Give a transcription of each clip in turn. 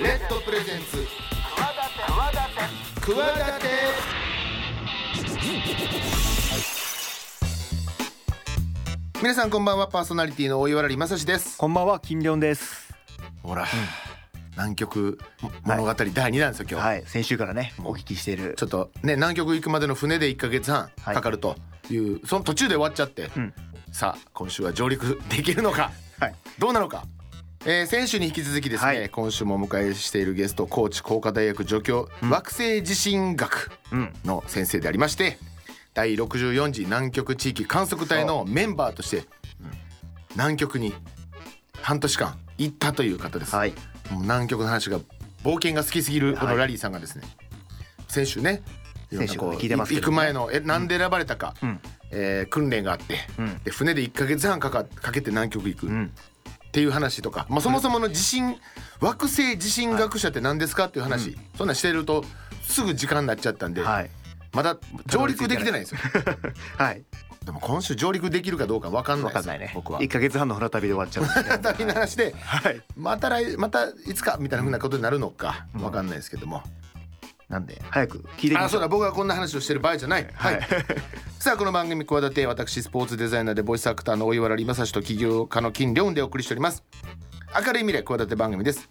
レッドプレゼンツ。企て皆さんこんばんは。パーソナリティの大岩良正史です。こんばんは金良です。ほら、南極物語第2弾ですよ今日、はい。先週からねお聞きしている。ちょっとね南極行くまでの船で1ヶ月半はい。かかるという、その途中で終わっちゃって、うん。さあ今週は上陸できるのか？はい。どうなのか、えー先週に引き続きですね、はい。今週もお迎えしているゲスト高知工科大学助教、うん。惑星地震学うんの先生でありまして第64次南極地域観測隊のメンバーとして南極に半年間行ったという方です、はい。もう南極の話が冒険が好きすぎるこのラリーさんがですね、先週ねい先週聞いてますけどね。行く前のえなんで選ばれたか、うん。えー訓練があって、うん。で船で1か月半かかかけて南極行く、っうんていう話とか、まあ、そもそもの地震惑星地震学者って何ですかっていう話、そんなんしてるとすぐ時間になっちゃったんで、はい。まだ上陸できてないんですよ。はい。でも今週上陸できるかどうか分かんないですわかんないね。僕は。一ヶ月半の船旅で終わっちゃうんで。すね旅の話ではい。また来またいつかみたいなふうなことになるのかうん。分かんないですけども、なんで早く聞いてみあそうだ僕はこんな話をしてる場合じゃない。はい、はい。さあこの番組企て私スポーツデザイナーでボイスアクターの大岩良正史と起業家の金良でお送りしております。明るい未来企て番組です。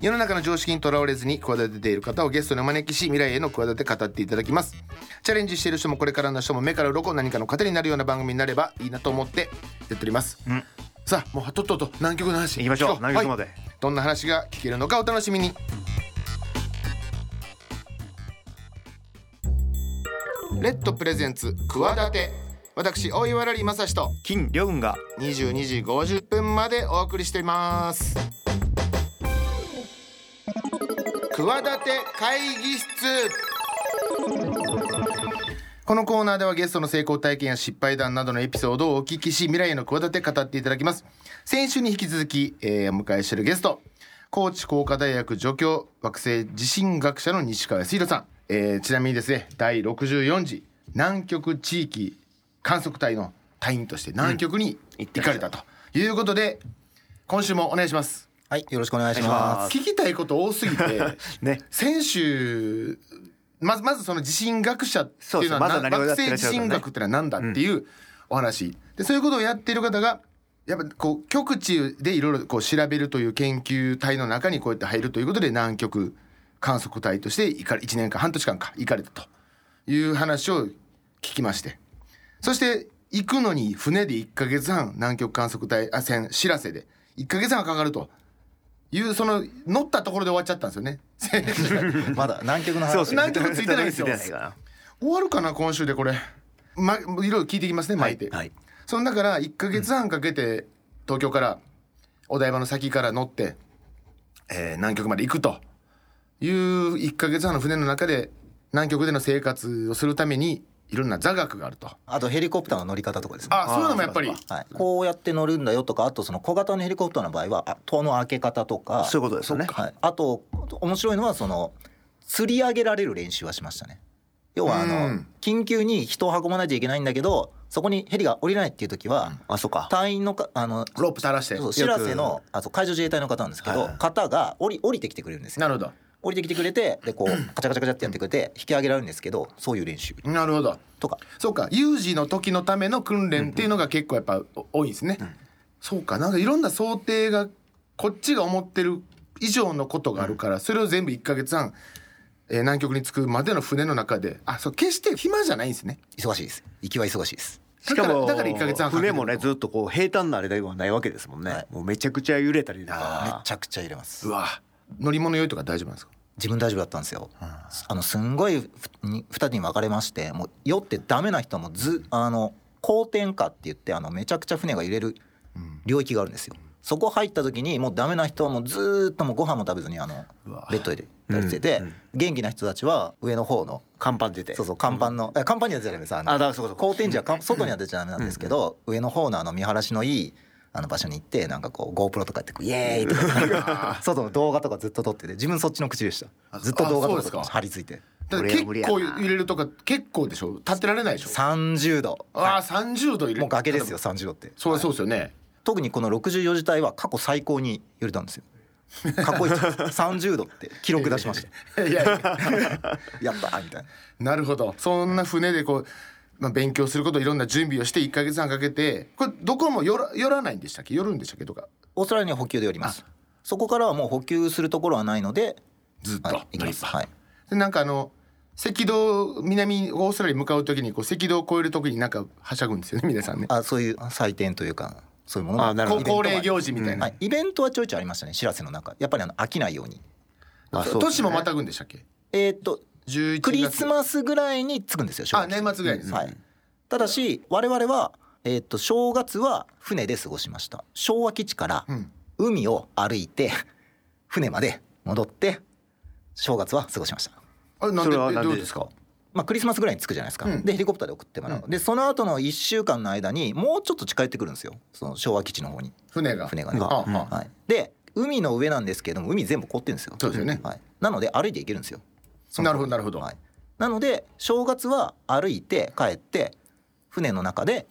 世の中の常識にとらわれずに企てている方をゲストにお招きし未来への企て語っていただきます。チャレンジしている人もこれからの人も目から鱗何かの糧になるような番組になればいいなと思ってやっております、うん。さあもうとっとと南極の話？行きましょう。南極まはいで？どんな話が聞けるのかお楽しみにレッドプレゼンツ企て私大岩良正史と金良雲が22時50分までお送りしています。企て会議室。このコーナーではゲストの成功体験や失敗談などのエピソードをお聞きし未来への企て語っていただきます。先週に引き続き、えーお迎えしているゲスト。高知工科大学助教惑星地震学者の西川康弘さん、えーちなみにですね第64次南極地域観測隊の隊員として南極に行かれたということで、今週もお願いします。はい、よろしくお願いしま。ます。聞きたいこと多すぎて ね。先週まずまずその地震学者っていうのはそうですまずは何をや惑星地震学ってのは何だっていうお話、でそういうことをやっている方がやっぱこう極地でいろいろこう調べるという研究隊の中にこうやって入るということで南極観測隊として行かれ1年間半年間か行かれたという話を聞きまして。そして行くのに船で1ヶ月半南極観測隊あ船しらせで1ヶ月半かかるというその乗ったところで終わっちゃったんですよね。まだ南極の話。南極ついてないんですよ。終わるかな今週でこれ、ま、いろいろ聞いてきますね巻いて、なはい。そのだから1ヶ月半かけて東京からお台場の先から乗って、えー南極まで行くという1ヶ月半の船の中で南極での生活をするためにいろんな座学があると。あとヘリコプターの乗り方とかですね。あそういうのもやっぱり。はい、こうやって乗るんだよとかあとその小型のヘリコプターの場合はあ戸の開け方とか。そういうことですよね。はい、あと面白いのはその吊り上げられる練習はしましたね。要はあの、うん。緊急に人を運ばないといけないんだけどそこにヘリが降りれないっていう時は、あそうか。隊員のかあのロープ垂らして。そうしらせのあそう海上自衛隊の方なんですけど、方が降り降りてきてくれるんですよ。なるほど降りてきてくれてでこうカチャカチャカチャってやってくれて引き上げられるんですけどそういう練習なるほどとかそうか有事の時のための訓練っていうのが結構やっぱ多いんですね、そうかなんかいろんな想定がこっちが思ってる以上のことがあるから、それを全部1ヶ月半、えー南極に着くまでの船の中であそう決して暇じゃないんですね忙しいです行きは忙しいですしかもだからだから1ヶ月半か船もねずっとこう平坦なあれではないわけですもんね、はいもうめちゃくちゃ揺れたりとめちゃくちゃ入れますうわ乗り物酔いとか大丈夫なんですか？自分大丈夫だったんですよ、あのすんごい二人に分かれましてもう酔ってダメな人もずあの後天下って言ってあのめちゃくちゃ船が揺れる領域があるんですよ、そこ入った時にもうダメな人はもうずーっともうご飯も食べずにあのベッドでやってて、うんうん。元気な人たちは上の方の甲板出て。そうそう甲板。の、え甲板には出ちゃダメです。あのあだからそうかそう。か後天時はか外には出ちゃダメなんですけど、上の方のあの見晴らしのいいあの場所に行ってなんかこう GoPro とかやってこうイエーイとか 外の動画とかずっと撮ってて自分そっちの口でした。ずっと動画とかあそうですか。貼り付いて。結構揺れるとか結構でしょ？立ってられないでしょ？30度。ああ30度揺れる。もう崖ですよ30度って。そうそうですよね、特にこの64時帯は過去最高に揺れたんですよ。過去一30度って記録出しました。いやいや。やったーみたいな。なるほど。そんな船でこう、まあ、勉強することいろんな準備をして1か月半かけてこれどこも寄ら寄らないんでしたっけ？寄るんでしたっけ？とか。オーストラリアには補給で寄ります。そこからはもう補給するところはないのでずっと、はい、行きます。はい。でなんかあの赤道南オーストラリアに向かう時にこう赤道を越える時になんかはしゃぐんですよね皆さんね。あそういう祭典というかそういうもの。があなる恒例行事みたいな、はい、イベントはちょいちょいありましたね知らせの中。やっぱりあの飽きないようにあそうね。年もまたぐんでしたっけ？えーっと11月クリスマスぐらいに着くんですよ正あ月年末ぐらいですね、はい、ただし我々は、えーっと正月は船で過ごしました。昭和基地からうん。海を歩いて船まで戻って正月は過ごしました。あれなんでそれはえなんで？ですかどうですか？まあ、クリスマスぐらいに着くじゃないですか、うん。でヘリコプターで送ってもらう、でその後の1週間の間にもうちょっと近寄ってくるんですよ。その昭和基地の方に。船が。船がね、はい、で海の上なんですけれども海全部凍ってるんですよ。そうですよね。はい、なので歩いて行けるんですよなるほどなるほど、はい、なので正月は歩いて帰って船の中で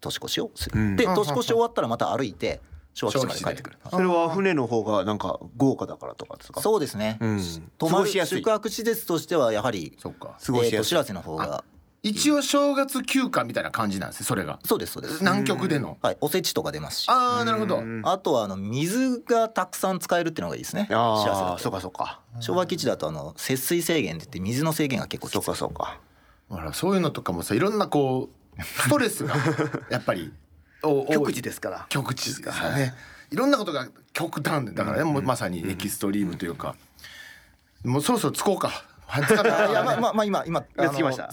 年越しをする、うん。で年越し終わったらまた歩いて昭和基地まで帰ってくる。それは船の方がなんか豪華だからとかですか？そうですね、うん。泊まる宿泊施設としてはやはりそっか。過ごしやすいえーとしらせの方が一応正月休暇みたいな感じなんですよそれが。そうですそうです、南極での。はい、おせちとか出ますし。ああなるほど。うん。あとはあの水がたくさん使えるっていうのがいいですね。幸せああそうかそうか。昭和基地だとあの節水制限って言って水の制限が結構きついそうかそうか。ほらそういうのとかもさいろんなこうストレスが やっぱり極地ですから。極地ですから。ね。い。ろんなことが極端でだからね、もうまさにエキストリームというか、もうそろそろ着こうかはい。いやまあまあまあ今今あの着きました。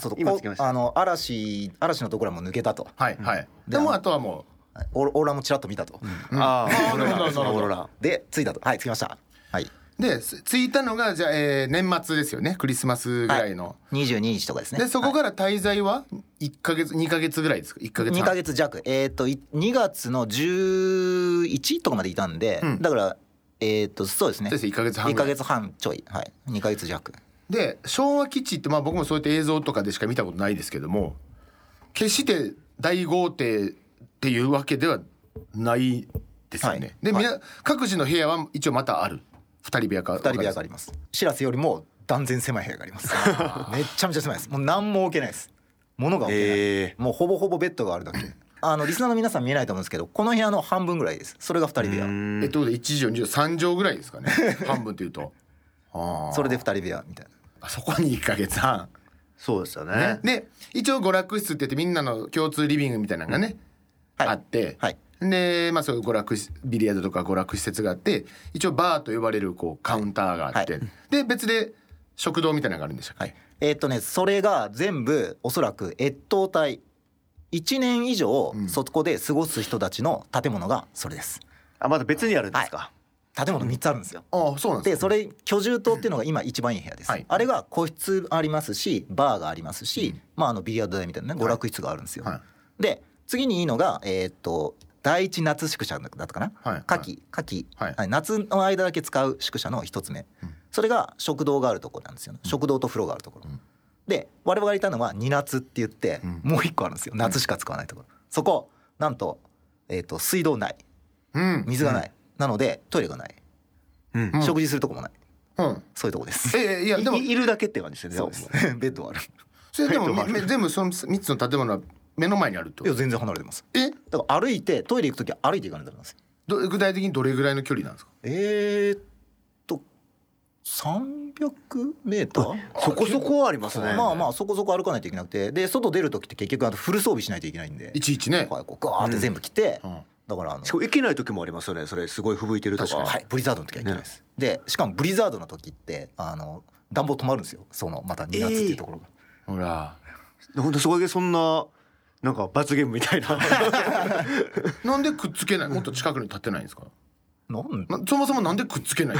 あの嵐嵐のところはもう抜けたと。はいはい。ででもあとはもはい。オーロラもちらっと見たと。ああオーロラ。で着いたと。はい着きました。はい。うです着いたのがじゃあ、えー年末ですよね。クリスマスぐらいの、22日とかですね。でそこから滞在は？1か月2か月ぐらいですか？1か月2半ヶ月弱。えっ、とい2月の11とかまでいたんで、うん。だからえっ、とそうですね。そうです。1ヶ月半1ぐらい。ヶ月半ちょい。はい。2ヶ月弱。で昭和基地ってまあ僕もそうやって映像とかでしか見たことないですけども決して大豪邸っていうわけではないですよね。はいで、はい各自の部屋は一応またある二人部屋か二人部屋があります。しらせよりも断然狭い部屋があります。めっちゃめちゃ狭いです。もう何も置けないです。物が置けない。えもうほぼほぼベッドがあるだけ。あのリスナーの皆さん見えないと思うんですけど、この部屋の半分ぐらいです。それが二人部屋。えっと1畳2畳3畳ぐらいですかね半分っていうと それで二人部屋みたいな。あそこに1か月半、そうですよね。ね、で一応娯楽室って言ってみんなの共通リビングみたいなのがね、はい。あって、はい。でまあそういう娯楽しビリヤードとか娯楽施設があって一応バーと呼ばれるこうカウンターがあって、はい。で別で食堂みたいなのがあるんでしたっけ、はい。えーっとね、それが全部おそらく越冬隊。1年以上ん。そこで過ごす人たちの建物がそれです。あまだ別にあるんですか、建物3つあるんですよ。ああそうなんでそれ居住棟っていうのが今一番いい部屋です、はい。あれが個室ありますしバーがありますし、まああのビリヤード台みたいなね娯楽室があるんですよ、はで次にいいのがえーっと第一夏宿舎だったかな、はい。夏季夏季、夏の間だけ使う宿舎の一つ目、それが食堂があるところなんですよ、ね。食堂と風呂があるところ、で我々がいたのは二夏って言って、もう一個あるんですよ。夏しか使わないところ、そこなんと,、えと水道ないうん。水がない、なのでトイレがない、うん。うん。食事するとこもない。うん。そういうとこです。ええいやでも。いいるだけって感じですよねそうです。ベッドはある。それでもベッドがある。め全部その3つの建物は目の前にあると？いや全然離れてます。え？だから歩いてトイレ行くときは歩いて行かないとダメなんですよ。ど具体的にどれぐらいの距離なんですか？えー、っと300メーター？そこそこはありますね。まあまあそこそこ歩かないといけなくて。で外出る時って結局あのフル装備しないといけないんで。いちいちね、はい、こうガーって全部来て、うんだからあのしかも行けない時もありますよね。それすごい吹雪いてるとか。はい、ブリザードの時は行けないです、でしかもブリザードの時ってあの暖房止まるんですよ。そのまた2月っていうところが、ほら。ほんとそこでそんななんか罰ゲームみたいな。なんでくっつけない？もっと近くに立ってないんですか？なん？なそもそもなんでくっつけない？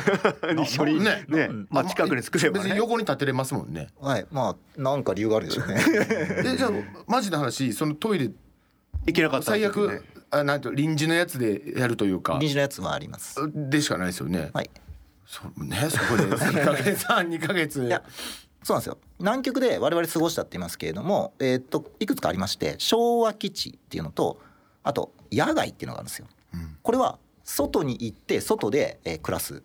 の一緒にね。ね。まあ近くに作ればね。別に横に立てれますもんね。はい。まあなんか理由があるでしょうね。でじゃあマジな話そのトイレ行けなかった最んですよね。悪あなんて臨時のやつでやるというか。臨時のやつはあります。でしかないですよね、はい。そうねそこで。2ヶ月半2ヶ月。いやそうなんですよ。南極で我々過ごしたって言いますけれども、えーっといくつかありまして昭和基地っていうのとあと野外っていうのがあるんですよ。これは外に行って外で、えー暮らすっ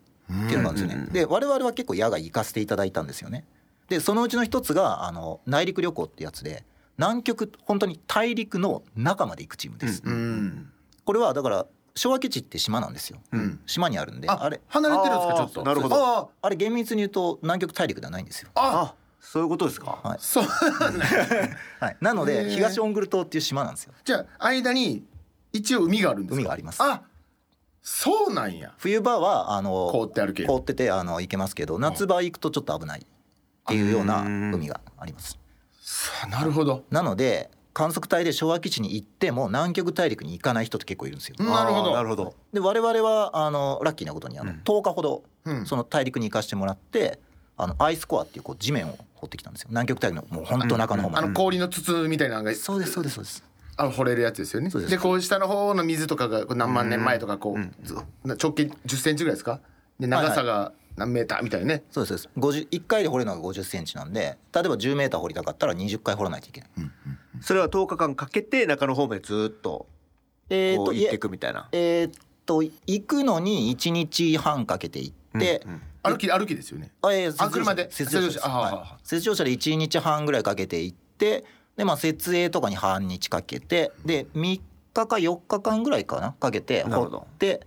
ていうのがあるんですよね。で我々は結構野外行かせていただいたんですよね。でそのうちの一つがあの内陸旅行ってやつで南極本当に大陸の中まで行くチームです。うんこれはだから昭和基地って島なんですよ。うん。島にあるんでああれ。離れてるんですかちょっと。なるほど。ああれ厳密に言うと南極大陸ではないんですよ。ああそういうことですか。はい。そう。はい、なので東オングル島っていう島なんですよ。じゃあ間に一応海があるんですか？海があります。あそうなんや。冬場はあの凍って歩ける。凍っててあの行けますけど夏場行くとちょっと危ないっていうようなうん。海があります。さあなるほど。なので観測隊で昭和基地に行っても南極大陸に行かない人って結構いるんですよ。なるほど。なるほど。で我々はあのラッキーなことにあの10日ほどうん。その大陸に行かしてもらってあのアイスコアっていうこう地面を掘ってきたんですよ。南極大陸のもう本当中の方まで。あの氷の筒みたいなのがそうですそうですそうです。あの掘れるやつですよね。そうです。でこう下の方の水とかが何万年前とかこう、ず直径1 0ンチぐらいですか？で長さが何メーターみたいなね、そうですそうです。50 1回で掘れるのが50センチなんで例えば10メーター掘りたかったら20回掘らないといけない。それは10日間かけて中の方までずっとえーと行っていくみたいな。えーっと行くのに1日半かけて行って、歩き歩きですよね。あえ車で。雪上車です。雪上車。あはい。雪上車で1日半ぐらいかけて行ってでまあ設営とかに半日かけてで3日か4日間ぐらいかなかけて掘なるほど。って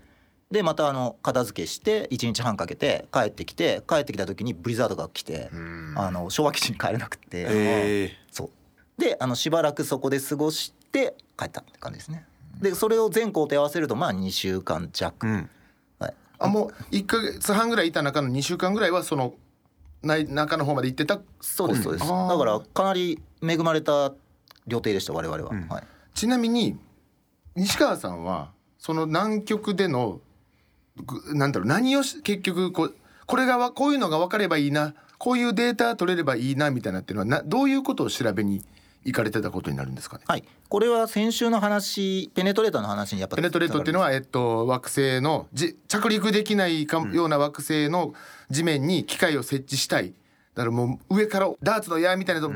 でまたあの片付けして1日半かけて帰ってきて帰ってきた時にブリザードが来てあの昭和基地に帰れなくて、えそう。であのしばらくそこで過ごして帰ったって感じですね。でそれを全工程合わせるとまあ2週間弱、うん。はい、あもう1か月半ぐらいいた中の2週間ぐらいはその中の方まで行ってた。そうですそうです、だからかなり恵まれた旅程でした我々は、はい、ちなみに西川さんはその南極でのぐなんだろう何をし結局こうこれがわこういうのが分かればいいなこういうデータ取れればいいなみたいなっていうのはなどういうことを調べに行かれてたことになるんですかね？はい、これは先週の話ペネトレーターの話にやっぱペネトレートっていうのは、えっと、惑星のじ着陸できないかような惑星の地面に機械を設置したい。だからもう上からダーツの矢みたいなと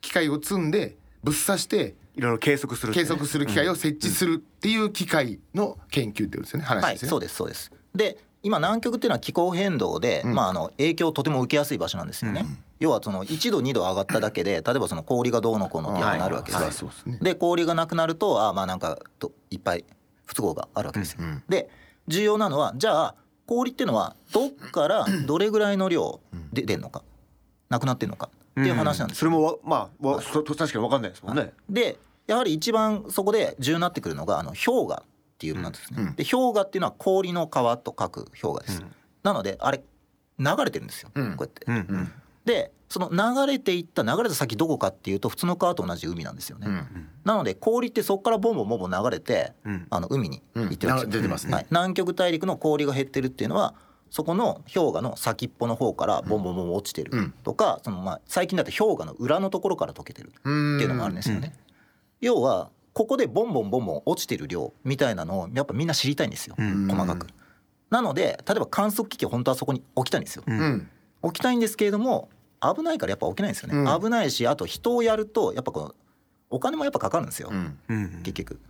機械を積んでぶっ刺していろいろ計測するね。計測する機械を設置するっていう機械の研究ってことですよね。話はいですよね。そうですそうです。で今南極っていうのは気候変動で、まあ、あの影響をとても受けやすい場所なんですよね、要はその1度2度上がっただけで例えばその氷がどうのこうのってなるわけですはいよそうですね。で氷がなくなるとあまあなんかといっぱい不都合があるわけですよ。で重要なのはじゃあ氷っていうのはどっから どれぐらいの量で出るのかなくなってるのかっていう話なんですよ。それもわまあわそ確かに分かんないですもんね。でやはり一番そこで重要になってくるのがあの氷河っていうものですね。で氷河っていうのは氷の川と書く氷河です。なのであれ流れてるんですよ、こうやって。うんうん。でその流れていった流れた先どこかっていうと普通の川と同じ海なんですよね。なので氷ってそこからボンボンボンボン流れて、ん。あの海に行ってるんですよ、うん。出てますね。はい、南極大陸の氷が減ってるっていうのはそこの氷河の先っぽの方からボンボンボン落ちてるとか、そのまあ最近だと氷河の裏のところから溶けてるっていうのもあるんですよね。要はここでボンボンボンボン落ちてる量みたいなのをやっぱみんな知りたいんですよ、細かく。なので例えば観測機器を本当はそこに置きたいんですよ。うん。置きたいんですけれども危ないからやっぱ置けないんですよね、うん。危ないしあと人をやるとやっぱこのお金もやっぱかかるんですよ、う結局。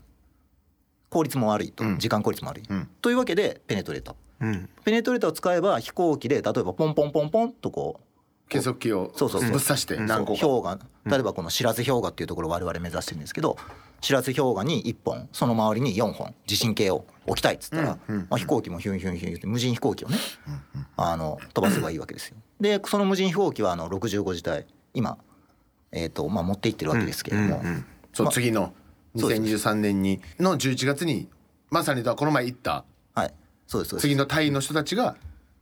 効率も悪いと、うん。時間効率も悪い、うん。というわけでペネトレーター。うん。ペネトレーターを使えば飛行機で例えばポンポンポンポンとこう計測器をぶっ刺して。何個か氷河例えばこの白瀬氷河っていうところを我々目指してるんですけど白瀬氷河に1本その周りに4本地震計を置きたいっつったら、まあ、飛行機もヒュンヒュンヒュンって無人飛行機をね、あの飛ばせばいいわけですよ。でその無人飛行機はあの65自体今、えーとまあ、持って行ってるわけですけれども、そう次のそうです2023年にの11月にまさにこの前行ったはいそうですそうです次のタイの人たちが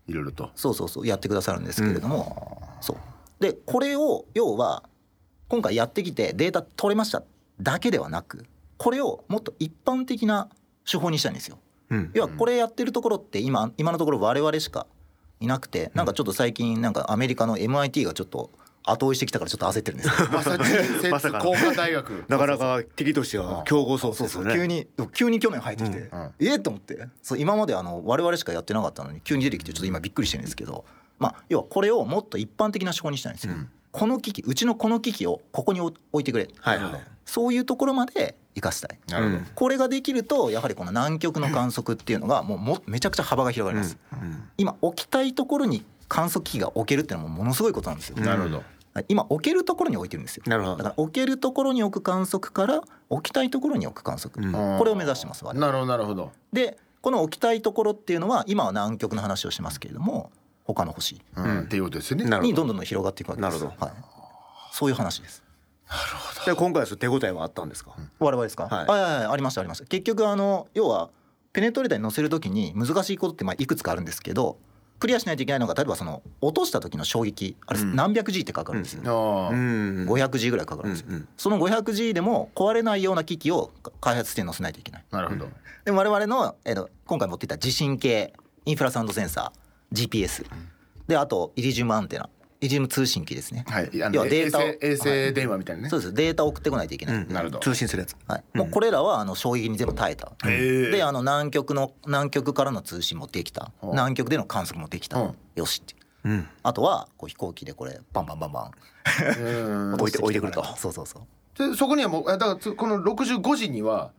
いろいろとそうそうそうやってくださるんですけれども、そう。でこれを要は今回やってきてデータ取れました。だけではなくこれをもっと一般的な手法にしたいんですよ。うん。要はこれやってるところって今今のところ我々しかいなくてなんかちょっと最近なんかアメリカの MIT がちょっと後追いしてきたからちょっと焦ってるんですよ。マサチューセッまさかツ工科大学。なかなか敵としては競合そうそう。そうですよね。急に急に去年入ってきて、ん。え？っと思って。そう今まであの我々しかやってなかったのに急に出てきてちょっと今びっくりしてるんですけど、まあ、要はこれをもっと一般的な手法にしたいんですよ。この機器うちのこの機器をここに置いてくれ、はいはいそういうところまで生かしたい。なるほど、これができるとやはりこの南極の観測っていうのがもうもめちゃくちゃ幅が広がります、今置きたいところに観測機が置けるっていうのもものすごいことなんですよ、なるほど。今置けるところに置いてるんですよ。なるほど。だから置けるところに置く観測から置きたいところに置く観測、うん。これを目指してます我々。なるほどなるほど、でこの置きたいところっていうのは今は南極の話をしますけれども他の星。うん。っていうことですよね。なるほど。にどんどん広がっていくわけです。なるほはい、そういう話です。で今回は手応えはあったんですか、我々ですか、はい。はいありましたありました。結局あの要はペネトレーターに乗せるときに難しいことってまあいくつかあるんですけどクリアしないといけないのが例えばその落とした時の衝撃あれ何百 G ってかかるんですよ、ああ、ん500 G ぐらいかかるんですよ、うんうん。その500 G でも壊れないような機器を開発して載せないといけない。なるほど、で我々の、えーと今回持っていた地震計インフラサウンドセンサー GPS であとイリジウムアンテナ。イリジウム通信機ですね、はい。要はデータを衛星衛星電話みたいなね、そうです。データを送ってこないといけない、なるほど。通信するやつ。はい、もうこれらはあの衝撃に全部耐えた、へえであの南極の南極からの通信もできた。う。ん南極での観測もできた、う。んよしって。うん。あとはこう飛行機でこれバンバンバン。バンうん置いて置いてくると。そうそうそう。でそこにはもうあだからつこの65時には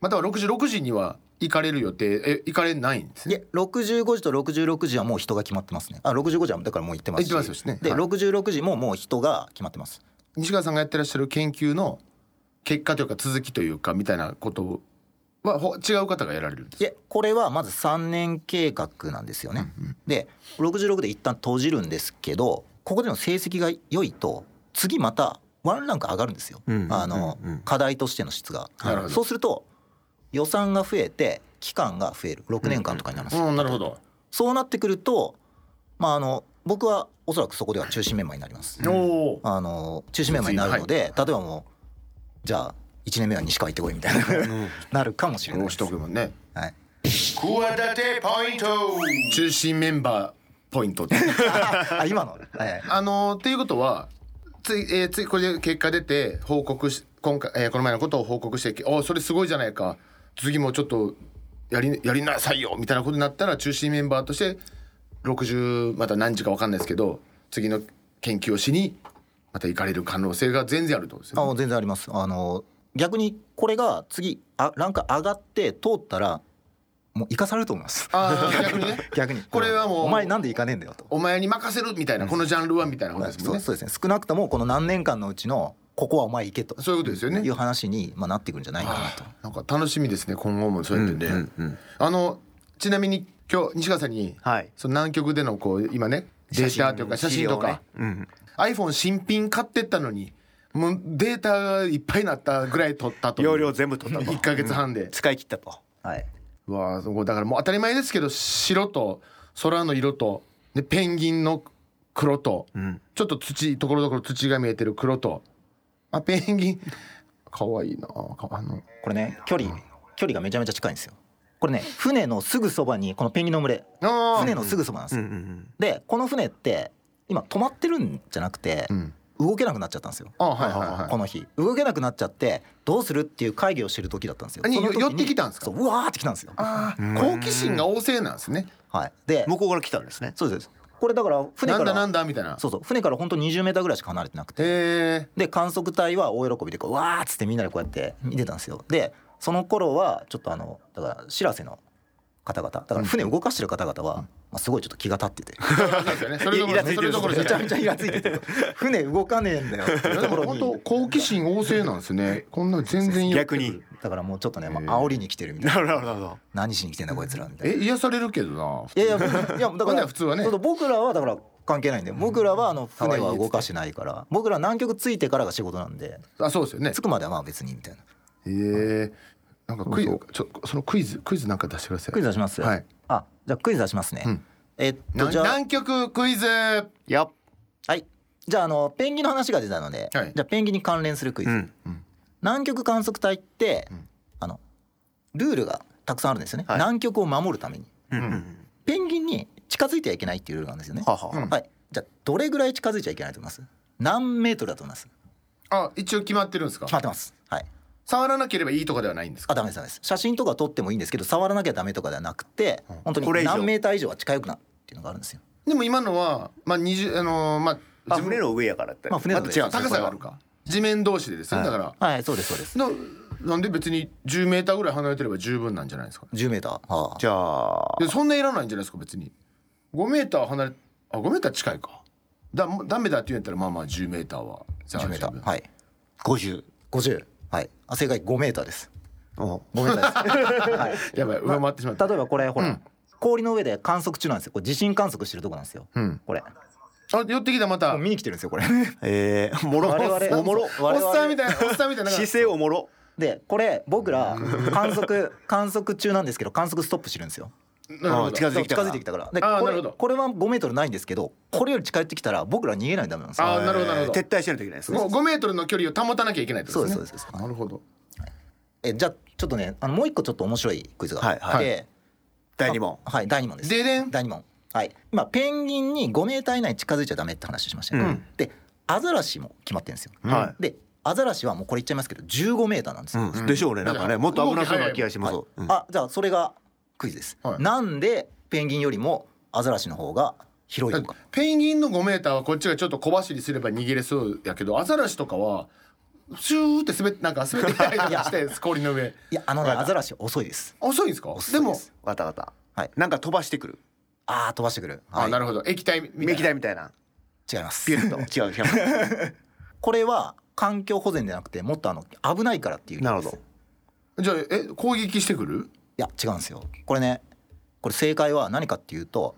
または66時には行かれる予定え行かれないんですね？いや65時と66時はもう人が決まってますね。あ65時はだからもう行ってますし。行ってますしね。で、はい。66時ももう人が決まってます。西川さんがやってらっしゃる研究の結果というか続きというかみたいなことはほ違う方がやられるんですいやこれはまず3年計画なんですよね、で66で一旦閉じるんですけどここでの成績が良いと次またワンランク上がるんですよ、うんあの、うんうん。課題としての質が。なるほど。そうすると予算が増えて期間が増える。6年間とかになるんですよ、うんなるほど。そうなってくるとまああの僕はおそらくそこでは中心メンバーになります、おおあの中心メンバーになるので、例えばもうじゃあ1年目は西川行ってこいみたいな、なるかもしれないです。どうしとくもんね。はい、企てポイント。中心メンバーポイント。っ てあ今の、はい、あのーっていうことはつい、えーついこれで結果出て報告し今回、えーこの前のことを報告して「おそれすごいじゃないか次もちょっとやりやりなさいよ」みたいなことになったら中心メンバーとして60また何時か分かんないですけど次の研究をしにまた行かれる可能性が全然あるとね。あ全然あります。あの逆にこれが次あランク上がって通ったらもう生かされると思います。逆にね。逆に。これはもうお前なんで行かねえんだよと。お前に任せるみたいなこのジャンルはみたいなことですもんね。そうですね。少なくともこの何年間のうちのここはお前行けと。そういうことですよね。いう話に、まあ、なっていくんじゃないかなと。なんか楽しみですね今後もそうやってね、うんうんあのちなみに今日西川さんに、はい。その南極でのこう今ねデータというか写真とか、うん、iPhone 新品買ってったのにもうデータがいっぱいになったぐらい取ったと。容量全部取ったと。1か月半で、使い切ったと。はい、うわあだからもう当たり前ですけど白と空の色とでペンギンの黒と、ん。ちょっと土ところどころ土が見えてる黒とあペンギン。かわいいな。かあのこれね距離距離がめちゃめちゃ近いんですよ。これね船のすぐそばにこのペンギンの群れ。船のすぐそばなんですよ、うんうんでこの船って今止まってるんじゃなくて、ん。動けなくなっちゃったんですよ。あはいはいはいこの日。動けなくなっちゃってどうするっていう会議をしてる時だったんですよ。寄ってきたんですか？そううわーってきたんですよ。好奇心が旺盛なんですね。はい。で向こうから来たんですね。そうですこれだから船から。なんだなんだみたいな。そうそう。船から本当20メーターぐらいしか離れてなくて。で観測隊は大喜びでこうわーっつってみんなでこうやって見てたんですよ。でその頃はちょっとあのだからしらせの方々。だから船動かしてる方々は、まあ、すごいちょっと気が立ってて。そうですよね。それどころそれどころめちゃめちゃイラついてて。船動かねえんだよっていうでもところに。本当好奇心旺盛なんですね。こんな全然逆に。だからもうちょっとね、まあ煽りに来てるみたいな。なるほどなるほど。何しに来てんだこいつらみたいな。え癒されるけどないやいや僕いやだからら普通はね。そうそう僕らはだから関係ないんで。僕らはあの船は動かしてないから。僕ら南極着いてからが仕事なんで。あそうですよね。着くまではまあ別にみたいな。へえなんかクイズちょそのクイズクイズなんか出してください。クイズ出します？はい。あじゃあクイズ出しますね、ん。えっなとじゃあ。南極クイズ。やっ。はい。じゃああのペンギンの話が出たので、はい。じゃあペンギンに関連するクイズ、うん。南極観測隊って、あのルールがたくさんあるんですよね、はい。南極を守るために。うん。うん。ペンギンに近づいてはいけないっていうルールがあるんですよね。ははうん。はい。じゃあどれぐらい近づいちゃいけないと思います？何メートルだと思います？あ一応決まってるんですか？決まってます。はい触らなければいいとかではないんですか？あダメですダメです。写真とか撮ってもいいんですけど触らなきゃダメとかではなくて本当に何メーター以上は近寄くなっていうのがあるんですよ。でも今のはまあ20あのーまあ船の上やからって。まあ船の上また違う高さがあるか。地面同士でですねだから。はいそうですそうです。のなんで別に10メーターぐらい離れてれば十分なんじゃないですか？10メーター？はあ。じゃあ。でそんないらないんじゃないですか別に。5メーター離れあ5メーター近いか。だダメだって言うんやったらまあまあ10メーターは。10メーター。はい。50 50はい。あ正解5メーターです。お。5メーターです、はい、やばい上回ってしまった、例えばこれほら、うん。氷の上で観測中なんですよ。これ地震観測してるとこなんですよ、うん。これ。あ寄ってきたまた。見に来てるんですよこれ。えー、おもろ。我々おもろ。おっさんみたいなおっさんみたいな。姿勢おもろ。でこれ僕ら観測観測中なんですけど観測ストップしてるんですよ近づいてきた近づいてきたから。でこれあーなるほど。これは5メートルないんですけどこれより近寄ってきたら僕ら逃げないとダメなんですよ。あーなるほどなるほど。撤退しないといけないですね。もう5メートルの距離を保たなきゃいけないってことですね。そうですそうです。なるほど。えじゃあちょっとねあのもう一個ちょっと面白いクイズがあって、はいは第2問。あはい第2問です。ででん。第2問。はい。今ペンギンに5メーター以内に近づいちゃダメって話しましたよ。ね、うん。でアザラシも決まってるんですよ、はでアザラシはもうこれ言っちゃいますけど15メーターなんですよ、うん、でしょうね。なんかねもっと危なそうな気がします、はい。うん。あじゃあそれがクイズです、はい。なんでペンギンよりもアザラシの方が広いのか。ペンギンの5メーターはこっちがちょっと小走りすれば逃げれそうやけどアザラシとかはシューって滑ってなんか滑ってきたりとかして 氷の上。いやあのねアザラシ遅いです。遅いんですか？でもすわたわた。はい。なんか飛ばしてくる。ああ飛ばしてくる、あなるほほど。液体みたいな。液体みたいな。ど違います。ピュッと。違う違う これは環境保全じゃなくてもっとあの危ないからっていうなるほど。じゃあえ攻撃してくる？いや違うんですよ。これねこれ正解は何かっていうと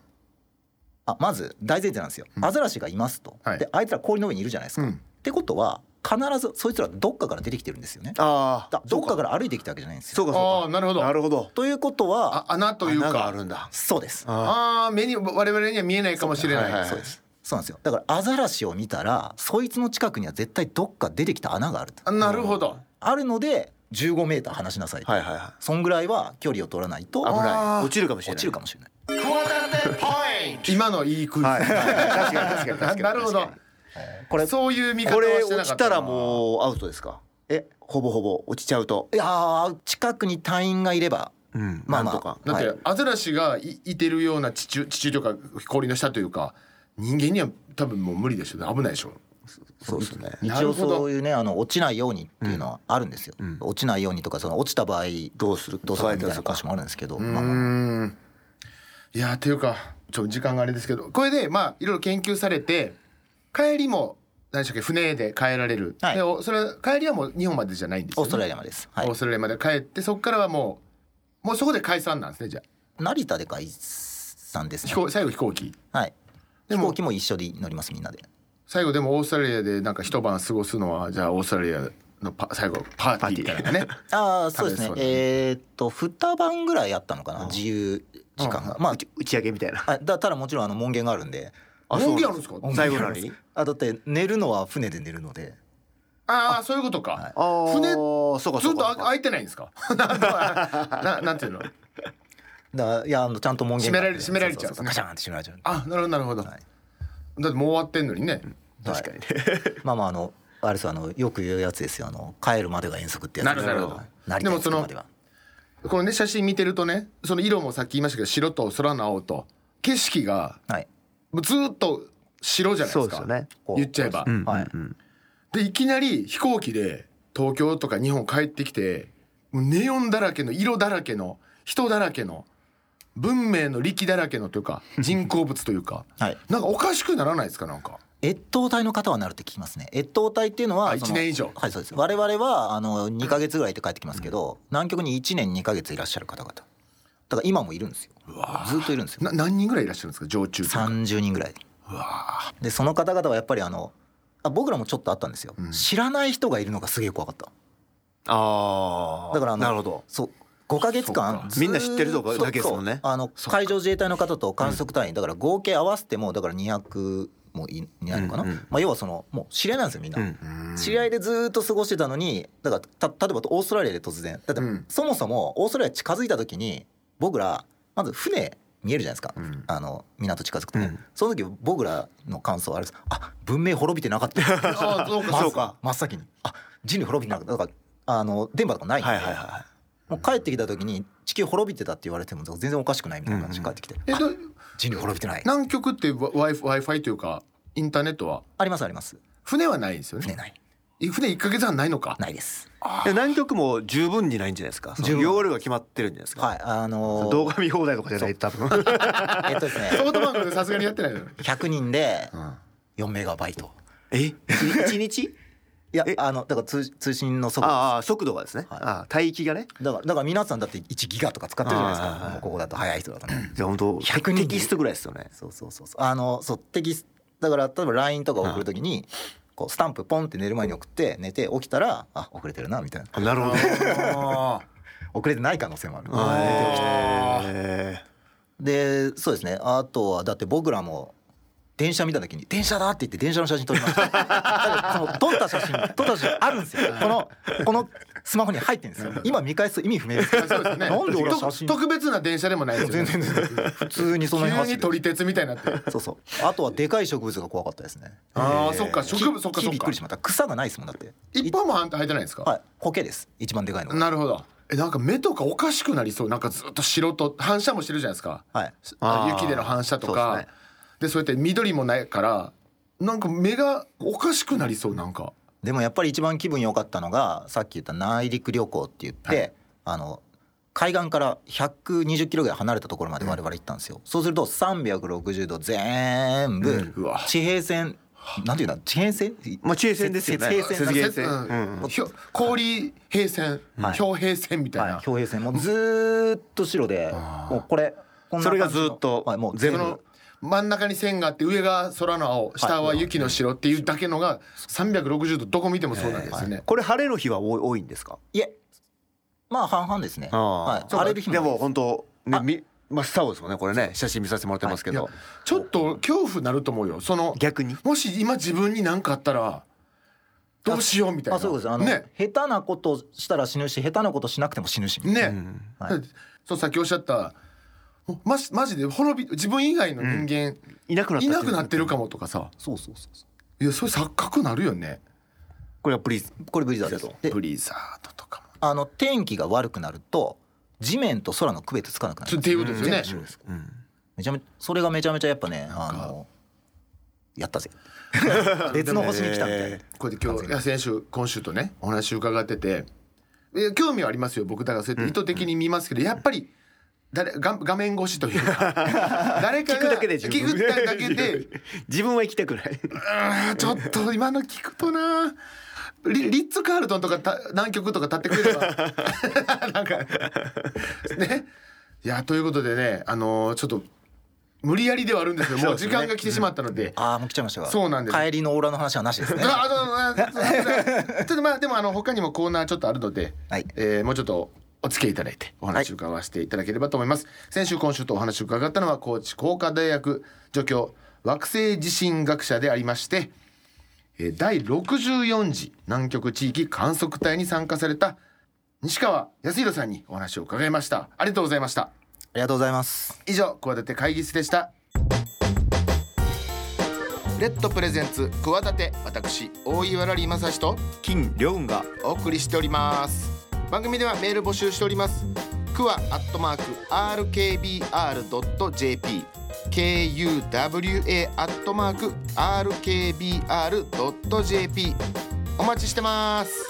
あまず大前提なんですよ、アザラシがいますと、はい。であいつら氷の上にいるじゃないですか、うん。ってことは必ずそいつらどっかから出てきてるんですよね。ああだどっかから歩いてきたわけじゃないんですよ。そうかそうか。なるほど。なるほど。ということはあ穴というか。あるんだそうです。あああ目に我々には見えないかもしれない。はいはいそうです。そうなんですよ。だからアザラシを見たらそいつの近くには絶対どっか出てきた穴があると。あなるほど。あるので15メーター離しなさいと、はいはいはそんぐらいは距離を取らないとい危ない。落ちるかもしれない。落ちるかもしれない。今のいいクイズ、はい。確かに確かに確かに。なるほど。これそういう見方はこれしてなかったな。落ちたらもうアウトですか？え？ほぼほぼ落ちちゃうと？いやー近くに隊員がいればうん。まあまあなんとか。だって、はいアザラシがいいてるような地中地中というか氷の下というか人間には多分もう無理でしょ危ないでしょそうですね。一応そういうねあの落ちないようにっていうのはあるんですよ、うん。落ちないようにとかその落ちた場合どうする？どうするみたいなとか箇所もあるんですけど、うあまあ。んいやっていうかちょ時間があれですけど。これでまあいろいろ研究されて帰りも何でしたっけ船で帰られる、はい。でおそれは帰りはもう日本までじゃないんですよ、ね、オーストラリアまでです、はい。オー、ストラリアまで帰ってそこからはもうもうそこで解散なんですねじゃあ。成田で解散ですね。飛行最後飛行機。はい。でも飛行機も一緒に乗りますみんなで最後でもオーストラリアでなんか一晩過ごすのはじゃあオーストラリアのパ最後パーティーみたいなね。ああそうですね。えーっと2晩ぐらいあったのかな自由時間が。まあ打ち上げみたいな。あだただもちろんあの門限があるんで。あ門限あるんです。か最後なのにあだって寝るのは船で寝るので。ああそういうことか、はい。船そうかずっと開いてないんですか？なななんていうの？だいやあのちゃんと門限閉められ閉められちゃう。ガシャンって閉められちゃう。あなるほどなるほど、はいだってもう終わってんのにね、確かに。ね まあまああのあれですあのよく言うやつですよあの帰るまでが遠足ってやつ。なるほどなるほど。でもそのこのね写真見てるとねその色もさっき言いましたけど白と空の青と景色がはい。もうずっと白じゃないですか。そうですよね。言っちゃえば、うんはい。うんでいきなり飛行機で東京とか日本帰ってきてネオンだらけの色だらけの人だらけの文明の力だらけのというか 人工物というか。はい。なんかおかしくならないですかなんか。越冬隊の方はなるって聞きますね。越冬隊っていうのはあその一年以上。はいそうです。我々はあの2か月ぐらいで帰ってきますけど、南極に1年2か月いらっしゃる方々。だから今もいるんですよ。ずっといるんですよ。な何人ぐらいいらっしゃるんですか常駐というか。30人ぐらい。でその方々はやっぱりあのあ僕らもちょっとあったんですよ、うん。知らない人がいるのがすげえ怖かった。ああだからなるほど。そう5か月間みんな知ってるとこだけですもんね。あの海上自衛隊の方と観測隊員だから合計合わせてもだから200もいになるのかな、うんうんまあ、要はそのもう知り合いなんですよみんな、うんー知り合いでずーっと過ごしてたのにだからた例えばオーストラリアで突然だってうん。そもそもオーストラリア近づいた時に僕らまず船見えるじゃないですか、うん。あの港近づくとね、うん。その時僕らの感想はあれです。あ文明滅びてなかった。あそうかそうか。真っ先に。あ人類滅びてなかった。だからあの電波とかないんで、はいはいはもう帰ってきた時に地球滅びてたって言われても全然おかしくないみたいな感じで帰ってきて、えど人類滅びてない。南極って w i f i というかインターネットは？ありますあります。船はないんですよね？船ない。船1ヶ月半ないのか？ないです。南極も十分にないんじゃないですか？容量が決まってるんじゃないですか、はいあのー動画見放題とかじゃない多分。えっとですね。ソフトバンクでさすがにやってないの？よ100人でん。4メガバイト。え？一日？いやえ？あのだから通通信の速度。ああ速度がですね、はい。ああ帯域がね。だからだから皆さんだって1ギガとか使ってるじゃないですか。ここだと早い人だとね。じゃあ本当100人テキストぐらいですよね。そうそうそうそう。あのそうテキスだから例えば LINE とか送るときにこうスタンプポンって寝る前に送って寝て起きたらあ遅れてるなみたいな。あなるほど。あ 遅れてない可能性もある。あえでそうですね。あとはだって僕らも電車見た時に「電車だ!」って言って電車の写真撮りました。その撮った写真撮った写真あるんですよ。このこのスマホに入ってるんですよ。今見返すと意味不明です。けどね。なんで俺写真と特別な電車でもないですよね。全然普通にその辺急に撮り鉄みたいになってそうそう。あとはでかい植物が怖かったですね。ああそっか植物木そっかそっか。木びっくりしまった。草がないですもんだって。一本も入ってないですか？はい。苔です。一番でかいのがなるほど。えなんか目とかおかしくなりそう。なんかずっと白と反射もしてるじゃないですか。はい。雪での反射とそうかですねでそうやって緑もないからなんか目がおかしくなりそうなんか。でもやっぱり一番気分良かったのがさっき言った内陸旅行って言って、はい。あの海岸から120キロぐらい離れたところまで我々行ったんですよ、そうすると360度全部地平線なんていうんだ？地平線？まあ地平線ですよね。雪平線雪平線うん。氷平線はい。氷平線みたいはいな。氷平線。もうずーっと白でもうこれそれがずっとはい、もう全部真ん中に線があって上が空の青下は雪の白っていうだけのが360度どこ見てもそうなんですよね。これ晴れの日は多い多いんですか？いえ。まあ半々ですね。はい、晴れる日もでも本当ね真っ青ですもんねこれね写真見させてもらってますけいやどちょっと恐怖なると思うよ。その逆に？もし今自分に何かあったらどうしようみたいな。あそうです。あの、ね。下手なことしたら死ぬし下手なことしなくても死ぬしね、うん。はい。そうさっきおっしゃったもうマジマジで滅び自分以外の人間、いなくなったいなくなってるかもとかさ。そうそうそうそいやそれ錯覚なるよね。これはプリーズうこれブリザード。ですでブリザードとかも。あの天気が悪くなると地面と空の区別つかなくなるっていうことですよね、全部白ですうん。めちゃめそれがめちゃめちゃやっぱねあのやったぜ。別の星に来たみたいな。これで今日いや先週今週とねお話伺ってて。え興味はありますよ僕。だからそうやって意図的に見ますけど、やっぱり誰画画面越しというか。誰かが聞くだけで十分。聞くだけで。自分は行きたくない。ちょっと今の聞くとな。リリッツ・カールトンとかた南極とか立ってくれれば。なんかね。いやということでねあのーちょっと無理やりではあるんですけどもう時間が来てしまったので。ああもう来ちゃいましたがそうなんです。帰りのオーラの話はなしですね。ああのあちょっとまあでもあの他にもコーナーちょっとあるので、はい。えーもうちょっとお付き合いいただいてお話を伺わせていただければと思います、先週今週とお話を伺ったのは高知工科大学助教惑星地震学者でありまして、えー第64次南極地域観測隊に参加された西川康弘さんにお話を伺いました。ありがとうございました。ありがとうございます。以上企て会議室でした。レッドプレゼンツ企て私大岩良理正史と金良雲がお送りしております番組ではメール募集しております。クワアットマーク RKBR.jp KUWA アットマーク RKBR.jp お待ちしてます。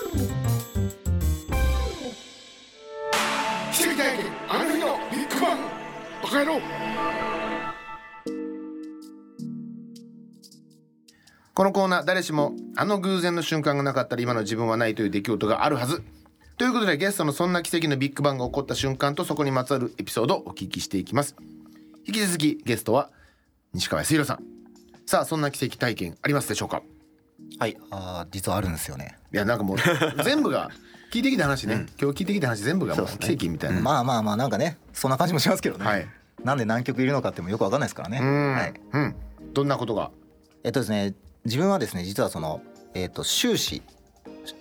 あの日のビッグバン。バカ野郎。このコーナー誰しもあの偶然の瞬間がなかったら今の自分はないという出来事があるはずということでゲストのそんな奇跡のビッグバンが起こった瞬間とそこにまつわるエピソードをお聞きしていきます。引き続きゲストは西川康弘さん。さあそんな奇跡体験ありますでしょうか？はいあー実はあるんですよね。いやなんかもう 全部が聞いてきた話ね、今日聞いてきた話全部がもう奇跡みたいな、まあまあまあなんかねそんな感じもしますけどね、はい。なんで南極いるのかってもよくわかんないですからね。うん、はい、うん。どんなことが？えっとですね自分はですね実はそのえっと修士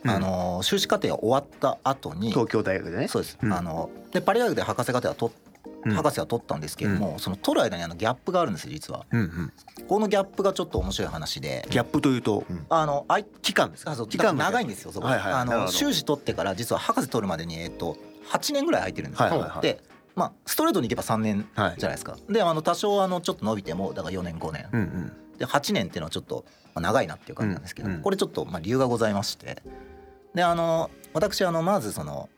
あの修士課程が終わった後に東京大学でね。そうです、うん。あのでパリ大学で博士課程は取博士は取ったんですけれども、その取る間にあのギャップがあるんですよ実は。うんうん。このギャップがちょっと面白い話で。ギャップというとあのあい期間ですか？あそう期間の長いんですよそこ、はいはいあの修士取ってから実は博士取るまでにえっと8年ぐらい空いてるんですよ、はいはいはい。でまあストレートにいけば3年じはい。ゃないですか、であの多少あのちょっと伸びてもだから4年5年、うんうん。で8年っていうのはちょっとまあ長いなっていう感じなんですけど、これちょっとまあ理由がございまして。であの私あのまずその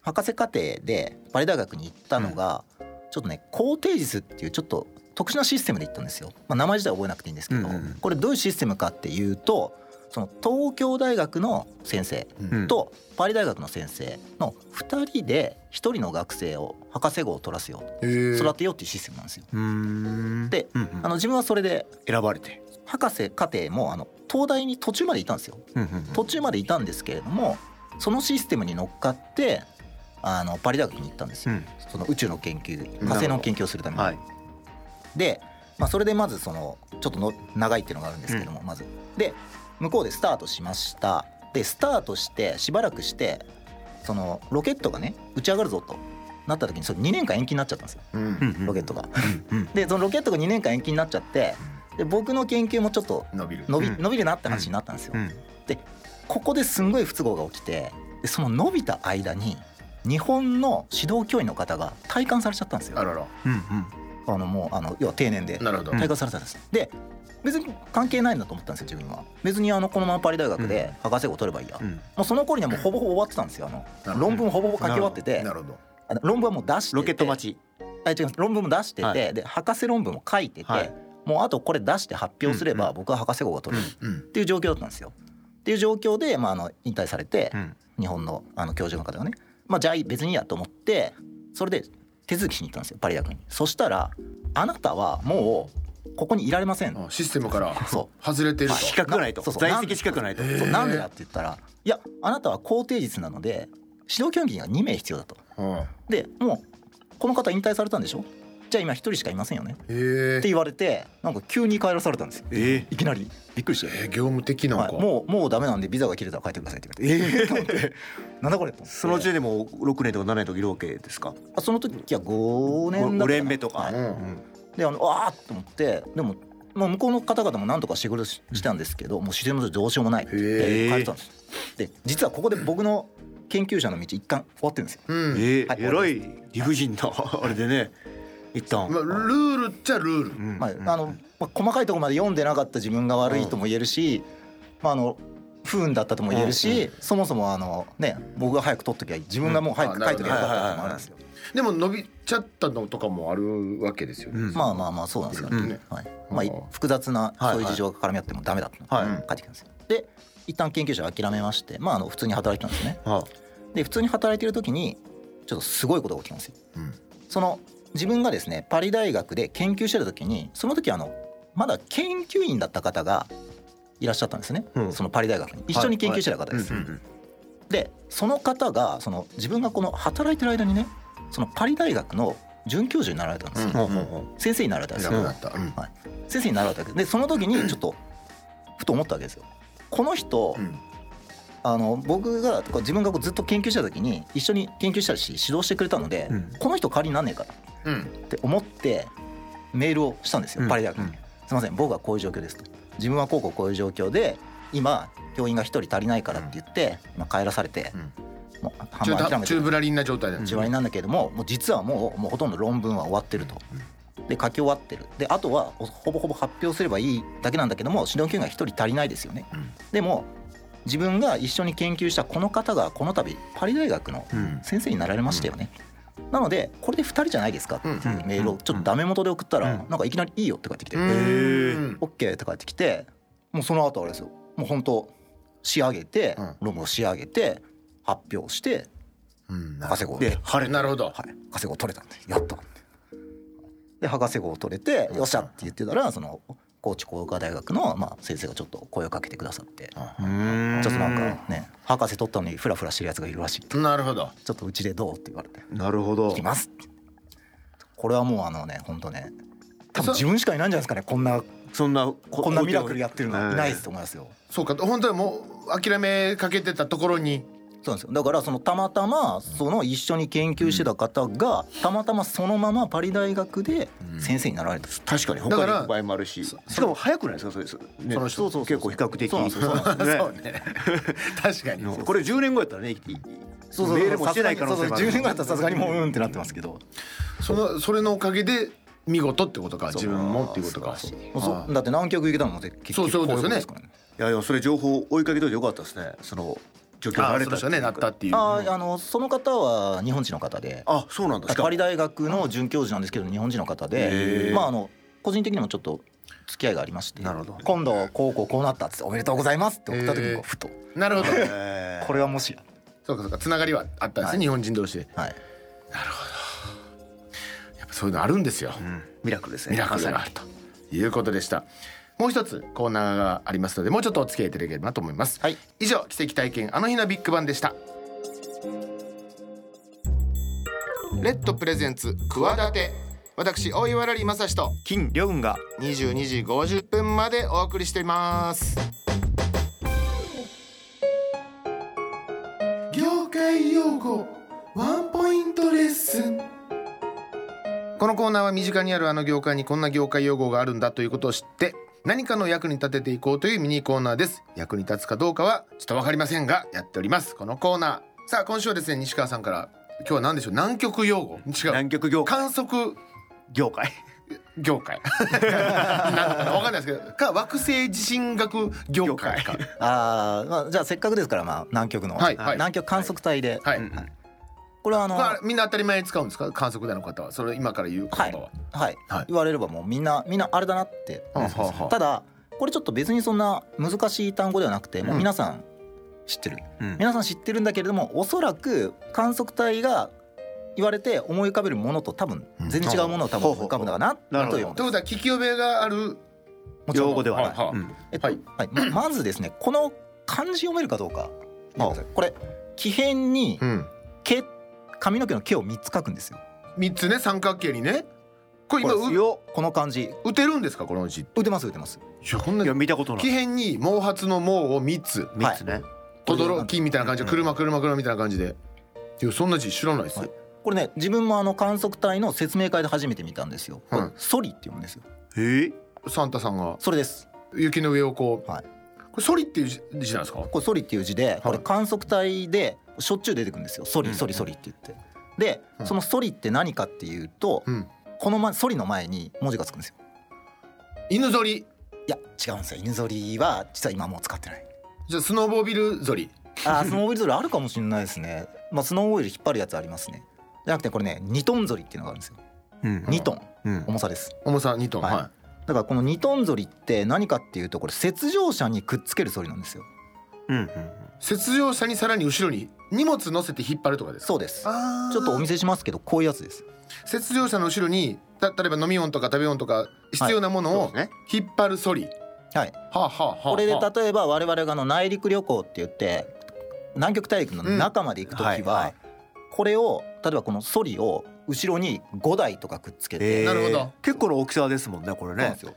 博士課程でパリ大学に行ったのが、ちょっとね高定実っていうちょっと特殊なシステムで行ったんですよ、まあ、名前自体は覚えなくていいんですけど、これどういうシステムかっていうとその東京大学の先生うん。とパリ大学の先生の2人で1人の学生を博士号を取らせよう育てようっていうシステムなんですよ。であの自分はそれで選ばれて博士課程もあの東大に途中までいたんですよ。うんうん途中までいたんですけれどもそのシステムに乗っかってあのパリ大学に行ったんですよ、うん。その宇宙の研究火星の研究をするために。はい。で、まあ、それでまずそのちょっとの長いっていうのがあるんですけども、まず。で向こうでスタートしました。でスタートしてしばらくしてそのロケットがね打ち上がるぞと。なった時にそれ2年間延期になっちゃったんですよ。うん。ロケットが。うんうんでそのロケットが2年間延期になっちゃってで僕の研究もちょっと伸びる。伸びうん。伸びるなって話になったんですよ。うん。ここですんごい不都合が起きてでその伸びた間に日本の指導教員の方が体感されちゃったんですよ。あらら。うんうん。あのもうあの要は定年でなるほど。体感されたんです。で別に関係ないんだと思ったんですよ自分は。別にあのこのままパリ大学で博士号取ればいいや。うん。もうその頃にはもうほぼほぼ終わってたんですよ。あなの論文ほぼほぼ書き終わってて。なるほど。あの論文はもう出してて。ロケット待ち。あ違う論文も出してて、はい。で博士論文も書いてて、はいもうあとこれ出して発表すれば僕は博士号が取れるっうん。ていう状況だったんですよ。っていう状況で、まあ、あの引退されて、うん。日本のあの教授の方がね、まあ、じゃあ別にいいやと思ってそれで手続きしに行ったんですよパリ大学に。そしたらあなたはもうここにいられません。あシステムから そ外れてると。資格がないと。そうそう。在籍資格がないと。なんで？だって言ったらいやあなたは高定実なので指導教員が2名必要だと。うんでもうこの方引退されたんでしょ？じゃあ今1人しかいませんよね。へえって言われてなんか急に帰らされたんですよ。えいきなり。びっくりして、えー業務的なんかはい、もうもうダメなんでビザが切れたら帰ってくださいって言われて。ええと思ってなんだこれそのうちでも6年とか7年とかいるわけですか？あその時は5年だったかな。5年目とか。はい。うんであのあーっと思ってでもまあ、向こうの方々も何とか仕事ししたんですけど、もう自然のどうしようもないってへ帰ってたんですで実はここで僕の研究者の道一貫終わってるんですよ。うん。えはい。え偉い。理不尽なあれでね一旦。まあ、ルールっちゃルール、うん。まああのまあ、細かいところまで読んでなかった自分が悪いとも言えるし、まあ、あの不運だったとも言えるし、そもそもあの、ね、僕が早く取っときゃいい自分がもう早く書いときゃよかったってのもあるんですよ。でも伸びちゃったのとかもあるわけですよね、うん。まあまあまあそうなんですよね。うん。はい。まあうん、複雑なはいそういう事情が絡み合ってもダメだったはい。ので書いてきたんですよ。で一旦研究者は諦めまして、まあ、あの普通に働いてたんですね。はで普通に働いてる時にちょっとすごいことが起きたんですよ。うん。その自分がですねパリ大学で研究してた時にその時あのまだ研究員だった方がいらっしゃったんですね、うん。そのパリ大学に。一緒に研究してた方です。でその方がその自分がこの働いてる間にねそのパリ大学の准教授になられたんですよ、うん。先生になられたんですよ、うん。はい、先生になられたわけでその時にちょっとふと思ったわけですよ。この人、うん。あの僕が自分がこうずっと研究してた時に一緒に研究したし指導してくれたので、うん。この人代わりになんねえかうんって思ってメールをしたんですよ、うん。パリ大学に、うん。すいません僕はこういう状況ですと。自分はこうこうこういう状況で今教員が一人足りないからって言って、まあ、帰らされて、もう半中分諦めて中ぶらりんな状態だ、中割りなんだけれどももう実はもうもうほとんど論文は終わってると。で書き終わってる。であとはほぼほぼ発表すればいいだけなんだけども指導教員が一人足りないですよね。うん。でも自分が一緒に研究したこの方がこの度パリ大学のうん。先生になられましたよね。なのでこれで2人じゃないですかっていうメールをちょっとダメ元で送ったらうん。なんかいきなり「いいよ」って返ってきて「うオん。んッケーって返ってきてもうその後あれですよ。もう本当仕上げてうん。論文を仕上げて発表してうん。な博士号をで晴れ。なるほど、はい、博士号取れたんでやった。で博士号を取れて「よっしゃ」って言ってたらその高知工科大学のまあ先生がちょっと声をかけてくださって。ちょうん。っとなんかね博士取ったのにフラフラしてるやつがいるらしいとなるほど。ちょっとうちでどうって言われて。なるほど。行きますって。これはもうあのね本当ね多分そ自分しかいないんじゃないですかね。こんなそんなこんなミラクルやってるのいないですと思いますよ。そうか。本当はもう諦めかけてたところにそうなんですよ。だからそのたまたまその一緒に研究してた方がたまたまそのままパリ大学で先生になられた、確かにだから他に行く場合もあるし。しかも早くないですか？それそねその人。そうそう結構比較的。そうそうね。そうね。確かに。これ10年後やったらねいいそうそうそう。メールもしてない可能性もある。そうそう10年後だったらさすがにもう うんってなってますけど。そのそれのおかげで見事ってことか自分もっていうことか。そう。だって南極行けたのも結そうそうですよね。こいことからいやそれ情報追いかけといてよかったですね。その状況にあなれたあそうでしたねなったっていう。あーあのその方は日本人の方で。あそうなんですか。パリ大学の准教授なんですけど日本人の方へでーまああの個人的にもちょっと付き合いがありましてなるほど。今度こうこうこうなったっつっておめでとうございますって送った時にふと。なるほど。え ーこれはもしや。そうかそうかつながりはあったんですね、はい。日本人同士で。はい。やっぱそういうのあるんですよ、うん。ミラクルですね。ミラクルがあるということでしたもう一つコーナーがありますのでもうちょっとお付き合いいただければなと思います、はい。以上奇跡体験あの日のビッグバンでした。レッドプレゼンツ企て私大岩良理正史と金良雲が。22時50分までお送りしています。業界用語ワンポイントレッスン。このコーナーは身近にあるあの業界にこんな業界用語があるんだということを知って何かの役に立てていこうというミニコーナーです。役に立つかどうかはちょっとわかりませんがやっております。このコーナー。さあ今週はですね西川さんから今日は何でしょう？南極用語？違う。南極業界観測？業界。業界。なんかわかんないですけどか惑星地震学業界か。あー、まあ、じゃあせっかくですから、まあ、南極の、はいはい。南極観測隊で、はい、うんうんこれはあの、まあ、みんな当たり前に使うんですか？観測隊の方は。それ今から言う言葉は、はい、はい。言われればもうみんなみんなあれだなってただこれちょっと別にそんな難しい単語ではなくて、もう皆さん知ってる。うん。皆さん知ってるんだけれどもおそらく観測隊が言われて思い浮かべるものと多分全然違うものを多分浮かぶんだななるほど。というということは聞き覚えがある用語ではない。はい。はいうん。えっとはい。はい。ままずですねこの漢字読めるかどうかこれ木片にうん。毛髪の毛の毛を3つ書くんですよ。三つね三角形にね。これ今うよ。この漢字打てるんですかこの字。打てます打てます。いやこんないや見たことない。木片に毛髪の毛を三つ。三つね。轟みたいな感じ。で車車車みたいな感じで。いやそんな字知らないですはい。これね自分もあの観測隊の説明会で初めて見たんですよ。これはいソリって読むんですよ。え。ーサンタさんが。それです。雪の上をこう、はい。これソリっていう字字なんですか？これソリっていう字でこれ観測隊でしょっちゅう出てくるんですよ。ソリソリソリって言って。でうん。そのソリって何かっていうとうん。この、ま、ソリの前に文字がつくんですよ。犬ぞり。いや違うんですよ。犬ぞりは実は今もう使ってない。じゃあスノーボービルぞり。あースノーモービルぞりあるかもしれないですね。まあスノーモービル引っ張るやつありますね。じゃなくてこれね2トンぞりっていうのがあるんですよ。うん。2トン。うん。重さです。重さ2トン。はい。はだからこの2トンぞりって何かっていうとこれ雪上車にくっつけるソリなんですようんうんい雪上車にさらに後ろに荷物乗せて引っ張るとかですか？そうです。ちょっとお見せしますけどこういうやつです。雪上車の後ろにた例えば飲み物とか食べ物とか必要なものをね。引っ張るソリ、はい。はあ、はあはあ、これではあ例えば我々があの内陸旅行って言って南極大陸の中まで行く時うんはいははい。これを例えばこのソリを後ろに5台とかくっつけて、えー。なるほど。結構の大きさですもんねこれね。そうなんですよ。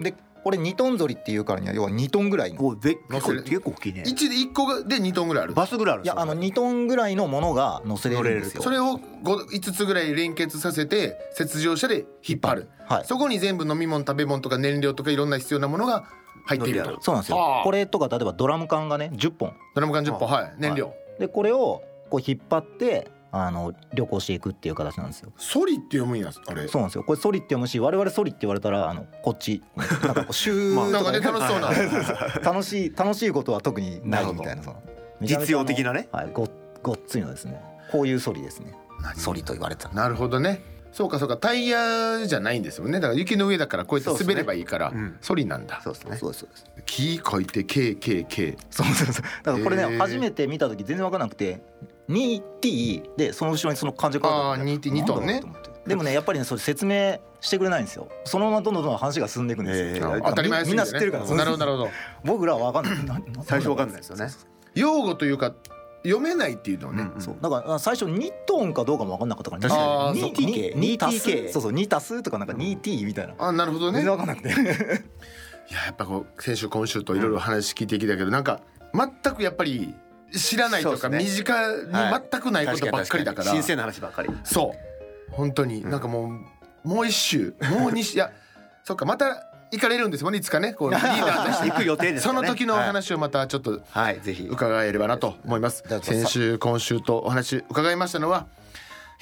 でこれ2トンぞりっていうからには要は2トンぐらいの。こうべ結構大きいね。1で1個がで2トンぐらいある。バスぐらいあるいやあの？2トンぐらいのものが乗せれるんですよ。それを 5, つぐらい連結させて雪上車で引っ張る、はい。そこに全部飲み物食べ物とか燃料とかいろんな必要なものが入っていると。そうなんですよ。はあこれとか例えばドラム缶がね10本。ドラム缶10本。はい。燃料、でこれをこう引っ張ってあの旅行していくっていう形なんですよ。ソリって読むんやあれ。そうなんですよ。これソリって読むし我々ソリって言われたらあのこっち なんかこうシューなんかね楽しそうな。楽しい楽しいことは特にないみたいなそ実用的なね。はいごごっついのですね。こういうソリですね。何？ソリと言われたなるほどね。そうかそうか。タイヤじゃないんですよね。だから雪の上だからこうやって滑ればいいから、ねうん。ソリなんだ。そうですね。そうですそうです。木書いて KKK そうそうそう。だからこれね、へー。初めて見た時全然分からなくて 2T でその後ろにその漢字が書いてあってあー 2T 2トンね。でもねやっぱりねそれ説明してくれないんですよ。そのままどんどんどんどん話が進んでいくんですよ、えー当たり前すぎて、ね、みんな知ってるからなるほどなるほど。僕らは分かんない。最初わかんないですよね。用語というか読めないっていうのをね、うん。そう。だから最初2トンかどうかも分かんなかったから確かに。2T 2 2足 2T す？そうそう2足すとかなんか 2T みたいな。あなるほどね。全然分かんなくて。いややっぱこう先週今週といろいろ話聞いてきたけど、なんか全くやっぱり知らないとか、そうですね。身近に全くないことばっかりだから、新鮮な話ばっかり。そう。本当に、なんかもうもう一周。もう二周。いや そっかまた行かれるんですもんねいつかね。こう リーダーとして。行く予定ですそからねの時のお話をまたちょっとはい、はいぜひ。伺えればなと思います。だから先週今週とお話伺いましたのは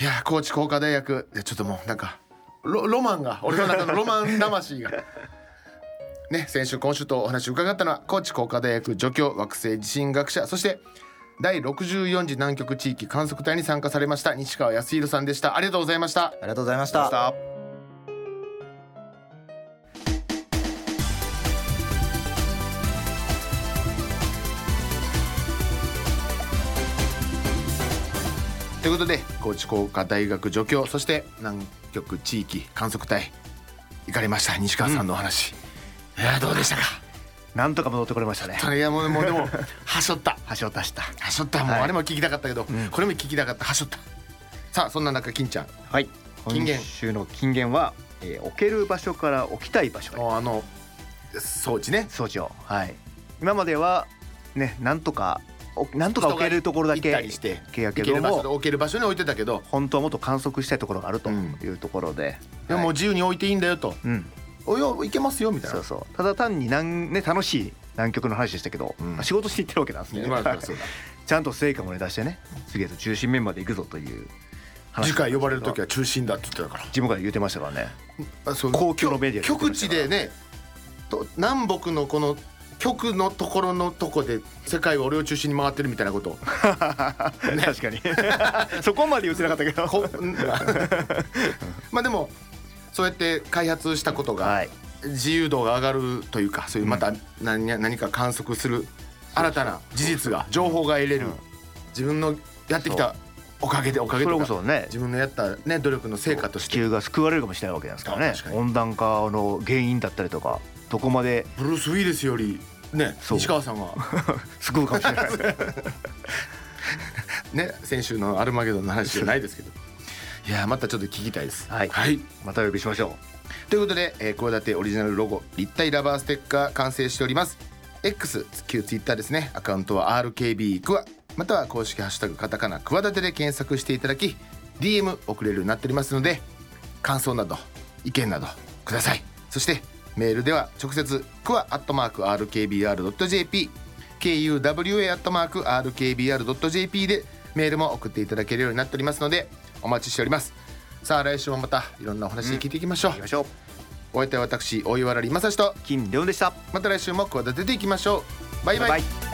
いや高知工科大学。いやちょっともうなんかロロマンが俺の中のロマン魂がね先週今週とお話を伺ったのは高知工科大学助教惑星地震学者そして第64次南極地域観測隊に参加されました西川康弘さんでした。ありがとうございました。ありがとうございました。ということで高知工科大学助教そして南極地域観測隊行かれました西川さんのお話、いやどうでしたか？なんとか戻ってこれましたね。いやもうもうでも はしょった。橋を出した。はしょった。もうはいあれも聞きたかったけど、うん。これも聞きたかった。はしょった。さあそんな中金ちゃん。はい。金言。今週の金言は、えー置ける場所から置きたい場所へ。あの装置ね。装置を。はい。今まではねなんとかおなんとか置けるところだけりしてけども置ける場所に置いてたけど本当はもっと観測したいところがあるとうんいうところで、でももう自由に置いていいんだよと。うん「およ行けますよ」みたいな。そうそう。ただ単になん、ね、楽しい南極の話でしたけど、うん。まあ仕事していってるわけなんですね。今だったらそうだ。ちゃんと成果もね出してね次へと中心メンバーで行くぞという話次回呼ばれる時は中心だって言ってたから。自分から言ってましたからね。あそう。公共のメディアで言って極ましたから。地でねと南北のこの極のところのとこで世界は俺を中心に回ってるみたいなこと。を 確かに。そこまで言ってなかったけど。まあでもそうやって開発したことがはい。自由度が上がるというかそういうまた何何か観測する新たな事実が情報が得れるうん。自分のやってきたおかげでおかげそれとかこそね。自分のやったね努力の成果として。地球が救われるかもしれないわけですからね。温暖化の原因だったりとかどこまでブルース・ウィリスよりね西川さんが 救うかもしれない。ね先週のアルマゲドンの話じゃないですけどいやまたちょっっと聞きたいです。はい。はい。またお呼びしましょということでえー企てオリジナルロゴ立体ラバーステッカー完成しております。X 旧 Twitter ですね。アカウントは RKB クワまたは公式ハッシュタグカタカナ企てで検索していただき DM 送れるようになっておりますので感想など意見などください。そしてメールでは直接クワアットマーク RKBR.jp kuwa アットマーク RKBR.jp でメールも送っていただけるようになっておりますのでお待ちしております。さあ来週もまたいろんなお話で聞いていきましょう、う行きましょう。お相手は私大岩良理正史と金レオンでした。また来週も企てていきましょう。バイバイ。バイバイ